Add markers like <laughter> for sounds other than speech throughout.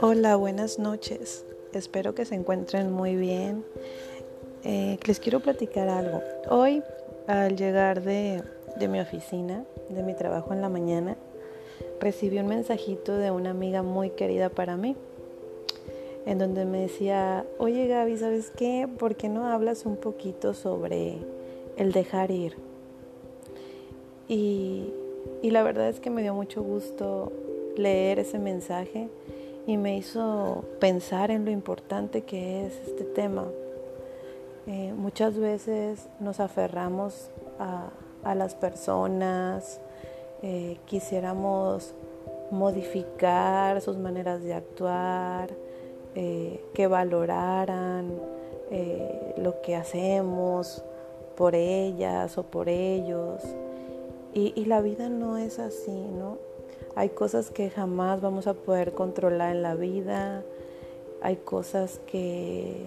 Hola, buenas noches. Espero que se encuentren muy bien. Eh, les quiero platicar algo. Hoy, al llegar de, de mi oficina, de mi trabajo en la mañana, recibí un mensajito de una amiga muy querida para mí, en donde me decía, oye Gaby, ¿sabes qué? ¿Por qué no hablas un poquito sobre el dejar ir? Y, la verdad es que me dio mucho gusto leer ese mensaje y me hizo pensar en lo importante que es este tema. Eh, muchas veces nos aferramos a, las personas, eh, quisiéramos modificar sus maneras de actuar, eh, que valoraran lo que hacemos por ellas o por ellos. Y, la vida no es así, ¿no? Hay cosas que jamás vamos a poder controlar en la vida. Hay cosas que,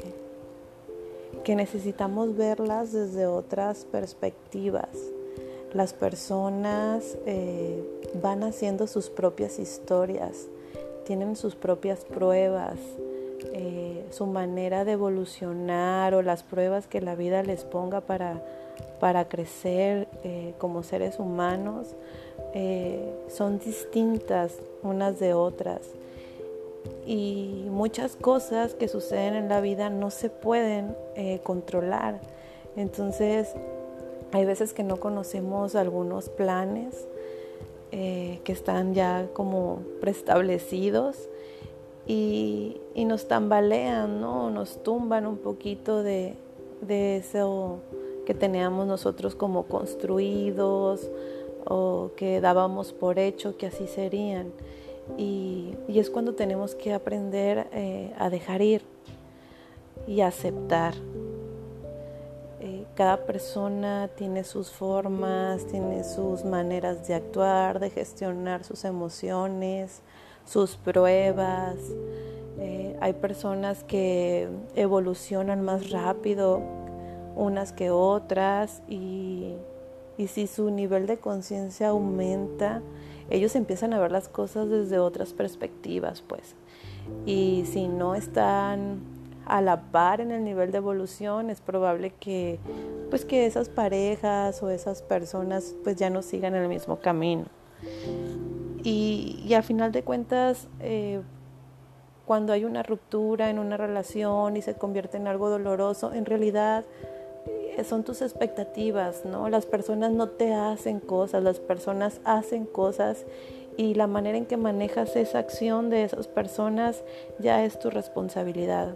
que necesitamos verlas desde otras perspectivas. Las personas eh, van haciendo sus propias historias, tienen sus propias pruebas, eh, su manera de evolucionar o las pruebas que la vida les ponga para, para crecer eh, como seres humanos eh, son distintas unas de otras y muchas cosas que suceden en la vida no se pueden controlar. Entonces, hay veces que no conocemos algunos planes que están ya como preestablecidos y, nos tambalean, ¿no? Nos tumban un poquito de, de eso que teníamos nosotros como construidos o que dábamos por hecho que así serían. Y, es cuando tenemos que aprender eh, a dejar ir y aceptar. Eh, cada persona tiene sus formas, tiene sus maneras de actuar, de gestionar sus emociones, sus pruebas. Eh, hay personas que evolucionan más rápido unas que otras y y si su nivel de conciencia aumenta, ellos empiezan a ver las cosas desde otras perspectivas, pues. Y si no están a la par en el nivel de evolución, es probable que pues que esas parejas o esas personas pues ya no sigan el mismo camino. Y, y al final de cuentas, eh, cuando hay una ruptura en una relación y se convierte en algo doloroso, en realidad son tus expectativas, ¿no? Las personas no te hacen cosas, las personas hacen cosas y la manera en que manejas esa acción de esas personas ya es tu responsabilidad.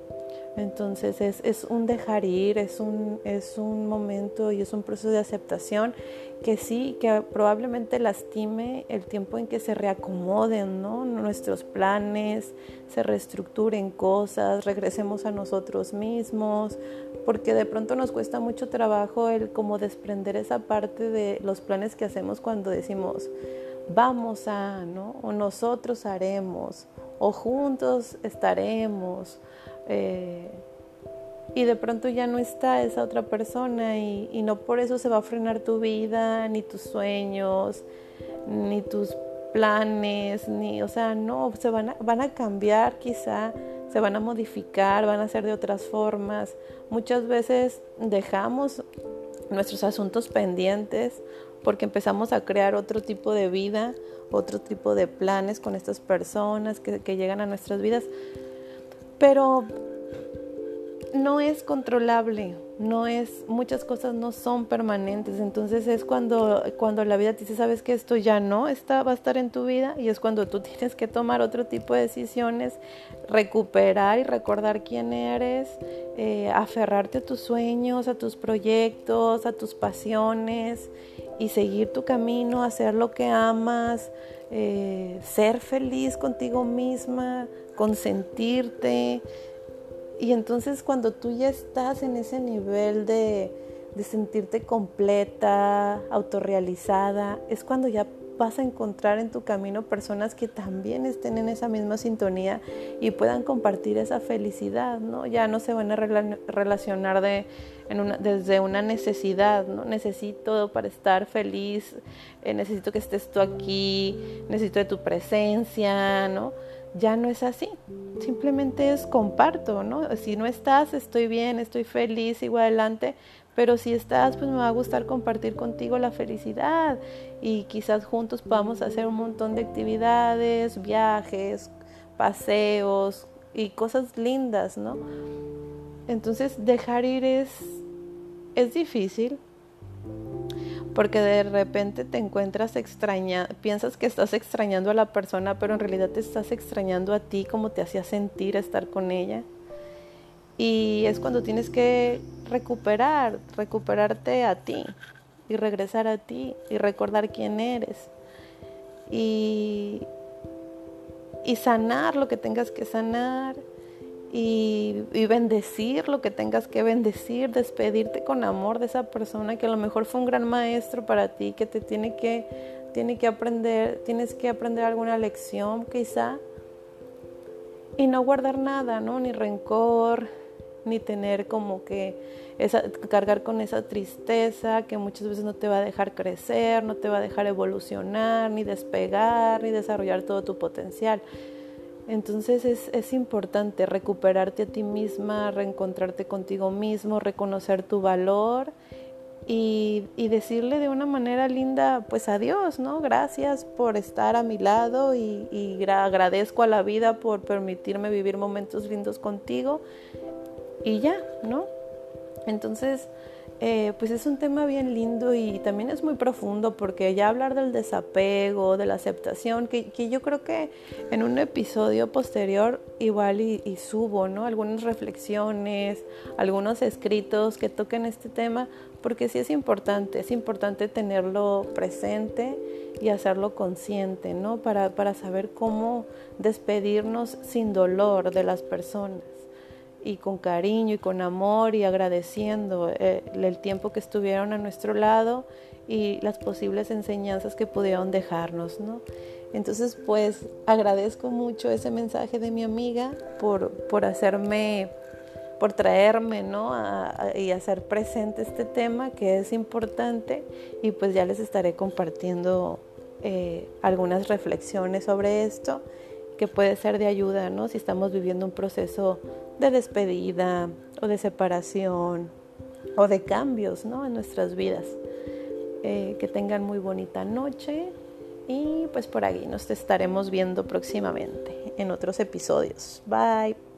Entonces es, es, un dejar ir, es un, es un momento y es un proceso de aceptación que sí, que probablemente lastime el tiempo en que se reacomoden ¿no? nuestros planes, se reestructuren cosas, regresemos a nosotros mismos, porque de pronto nos cuesta mucho trabajo el como desprender esa parte de los planes que hacemos cuando decimos vamos a, ¿no? O nosotros haremos, o juntos estaremos. Eh, y de pronto ya no está esa otra persona y, no por eso se va a frenar tu vida, ni tus sueños, ni tus planes, ni, o sea, no, se van a, van a cambiar quizá se van a modificar, van a ser de otras formas. Muchas veces dejamos nuestros asuntos pendientes porque empezamos a crear otro tipo de vida, otro tipo de planes con estas personas que llegan a nuestras vidas. Pero no es controlable, no es, muchas cosas no son permanentes, entonces es cuando, cuando la vida te dice, sabes que esto ya no está, va a estar en tu vida y es cuando tú <laughs> tienes que tomar otro tipo de decisiones, recuperar y recordar quién eres, eh, aferrarte a tus sueños, a tus proyectos, a tus pasiones y seguir tu camino, hacer lo que amas, eh, ser feliz contigo misma, consentirte. Y entonces cuando tú ya estás en ese nivel de, de sentirte completa, autorrealizada, es cuando ya vas a encontrar en tu camino personas que también estén en esa misma sintonía y puedan compartir esa felicidad, ¿no? Ya no se van a relacionar de, desde una necesidad, ¿no? Necesito para estar feliz, eh, necesito que estés tú aquí, necesito de tu presencia, ¿no? Ya no es así, simplemente es comparto, ¿no? Si no estás, estoy bien, estoy feliz, sigo adelante, pero si estás, pues me va a gustar compartir contigo la felicidad y quizás juntos podamos hacer un montón de actividades, viajes, paseos y cosas lindas, ¿no? Entonces dejar ir es, es difícil porque de repente te encuentras extraña, piensas que estás extrañando a la persona, pero en realidad te estás extrañando a ti, como te hacía sentir estar con ella. Y es cuando tienes que recuperar, recuperarte a ti y regresar a ti y recordar quién eres. Y, y sanar lo que tengas que sanar y, y, bendecir lo que tengas que bendecir, despedirte con amor de esa persona que a lo mejor fue un gran maestro para ti, que te tiene que, tiene que aprender, tienes que aprender alguna lección quizá. Y no guardar nada, ¿no? Ni rencor, ni tener como que esa, cargar con esa tristeza que muchas veces no te va a dejar crecer, no te va a dejar evolucionar, ni despegar, ni desarrollar todo tu potencial. Entonces es, es importante recuperarte a ti misma, reencontrarte contigo mismo, reconocer tu valor y, decirle de una manera linda, pues adiós, ¿no? Gracias por estar a mi lado y, y agradezco a la vida por permitirme vivir momentos lindos contigo y ya, ¿no? Entonces, eh, pues es un tema bien lindo y también es muy profundo porque ya hablar del desapego, de la aceptación, que, yo creo que en un episodio posterior igual y, subo, ¿no? Algunas reflexiones, algunos escritos que toquen este tema, porque sí es importante, es importante tenerlo presente y hacerlo consciente, ¿no? Para, para saber cómo despedirnos sin dolor de las personas y con cariño y con amor y agradeciendo eh, el tiempo que estuvieron a nuestro lado y las posibles enseñanzas que pudieron dejarnos, ¿no? Entonces, pues agradezco mucho ese mensaje de mi amiga por, por hacerme, por traerme, ¿no? y hacer presente este tema que es importante y pues ya les estaré compartiendo eh, algunas reflexiones sobre esto que puede ser de ayuda, ¿no? Si estamos viviendo un proceso de despedida o de separación o de cambios, ¿no? En nuestras vidas. Eh, que tengan muy bonita noche y pues por ahí nos estaremos viendo próximamente en otros episodios. Bye.